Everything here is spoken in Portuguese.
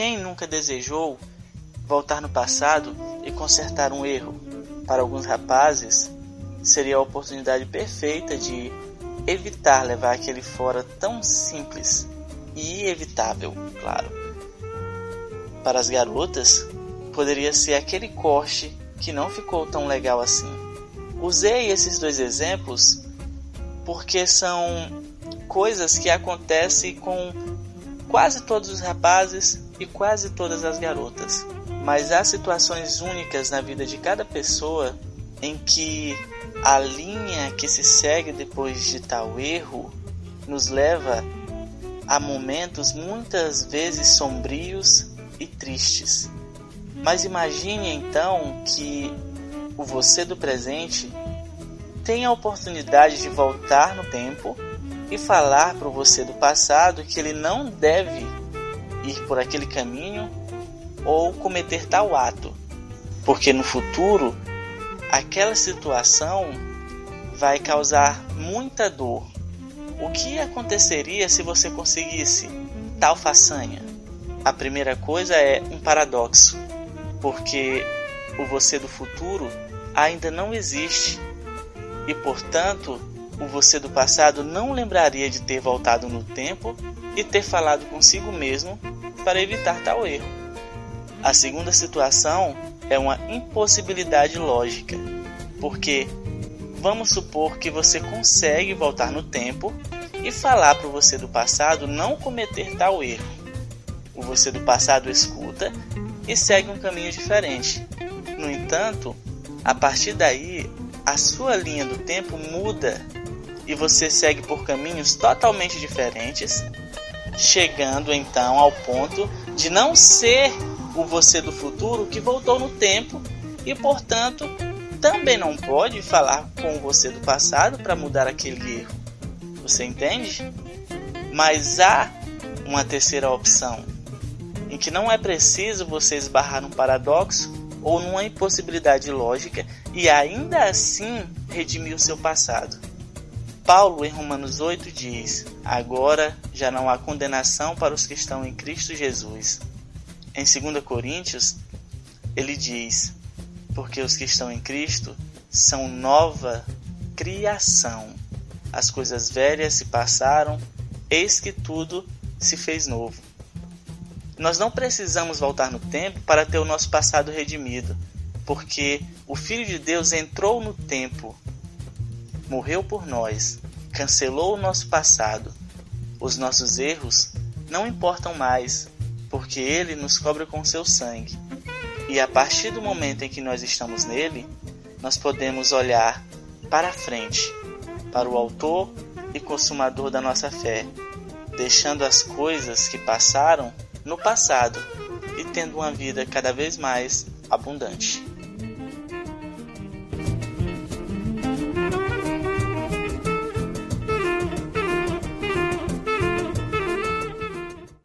Quem nunca desejou voltar no passado e consertar um erro? Para alguns rapazes, seria a oportunidade perfeita de evitar levar aquele fora tão simples e evitável, claro. Para as garotas, poderia ser aquele corte que não ficou tão legal assim. Usei esses dois exemplos porque são coisas que acontecem com quase todos os rapazes e quase todas as garotas. Mas há situações únicas na vida de cada pessoa em que a linha que se segue depois de tal erro nos leva a momentos muitas vezes sombrios e tristes. Mas imagine então que o você do presente tem a oportunidade de voltar no tempo e falar para o você do passado que ele não deve ir por aquele caminho ou cometer tal ato, porque no futuro aquela situação vai causar muita dor. O que aconteceria se você conseguisse tal façanha? A primeira coisa é um paradoxo, porque o você do futuro ainda não existe e, portanto, o você do passado não lembraria de ter voltado no tempo e ter falado consigo mesmo para evitar tal erro. A segunda situação é uma impossibilidade lógica, porque vamos supor que você consegue voltar no tempo e falar para o você do passado não cometer tal erro. O você do passado escuta e segue um caminho diferente. No entanto, a partir daí, a sua linha do tempo muda e você segue por caminhos totalmente diferentes, chegando então ao ponto de não ser o você do futuro que voltou no tempo e, portanto, também não pode falar com você do passado para mudar aquele erro. Você entende? Mas há uma terceira opção, em que não é preciso você esbarrar num paradoxo ou numa impossibilidade lógica e ainda assim redimir o seu passado. Paulo, em Romanos 8, diz: Agora já não há condenação para os que estão em Cristo Jesus. Em 2 Coríntios, ele diz: porque os que estão em Cristo são nova criação. As coisas velhas se passaram, eis que tudo se fez novo. Nós não precisamos voltar no tempo para ter o nosso passado redimido, porque o Filho de Deus entrou no tempo, morreu por nós, cancelou o nosso passado. Os nossos erros não importam mais, porque ele nos cobre com seu sangue. E a partir do momento em que nós estamos nele, nós podemos olhar para frente, para o Autor e Consumador da nossa fé, deixando as coisas que passaram no passado e tendo uma vida cada vez mais abundante.